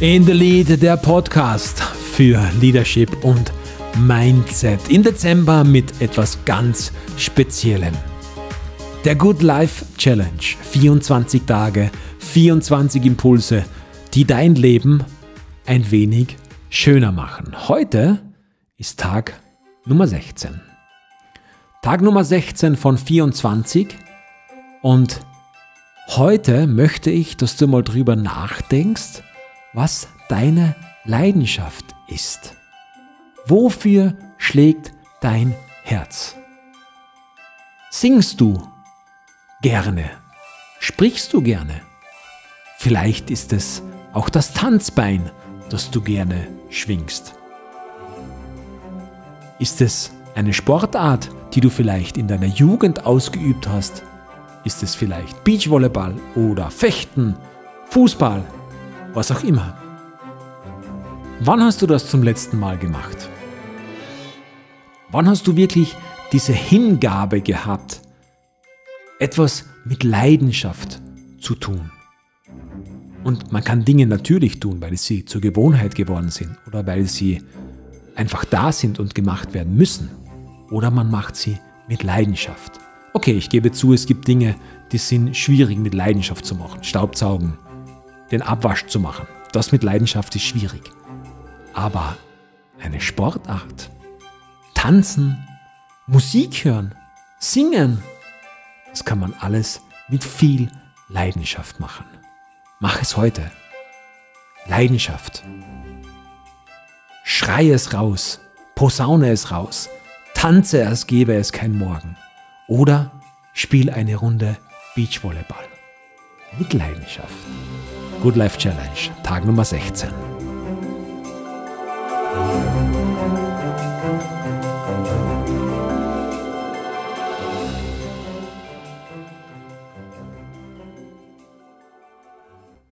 In the Lead, der Podcast für Leadership und Mindset. Im Dezember mit etwas ganz Speziellem. Der Good Life Challenge. 24 Tage, 24 Impulse, die dein Leben ein wenig schöner machen. Heute ist Tag Nummer 16. Tag Nummer 16 von 24 und heute möchte ich, dass du mal drüber nachdenkst, was deine Leidenschaft ist. Wofür schlägt dein Herz? Singst du gerne? Sprichst du gerne? Vielleicht ist es auch das Tanzbein, das du gerne schwingst. Ist es eine Sportart, die du vielleicht in deiner Jugend ausgeübt hast? Ist es vielleicht Beachvolleyball oder Fechten, Fußball, was auch immer. Wann hast du das zum letzten Mal gemacht? Wann hast du wirklich diese Hingabe gehabt, etwas mit Leidenschaft zu tun? Und man kann Dinge natürlich tun, weil sie zur Gewohnheit geworden sind oder weil sie einfach da sind und gemacht werden müssen. Oder man macht sie mit Leidenschaft. Okay, ich gebe zu, es gibt Dinge, die sind schwierig mit Leidenschaft zu machen. Staubsaugen, den Abwasch zu machen. Das mit Leidenschaft ist schwierig. Aber eine Sportart, tanzen, Musik hören, singen, das kann man alles mit viel Leidenschaft machen. Mach es heute. Leidenschaft. Schrei es raus, posaune es raus, tanze, als gäbe es kein Morgen. Oder spiel eine Runde Beachvolleyball. Mit Leidenschaft. Good Life Challenge, Tag Nummer 16.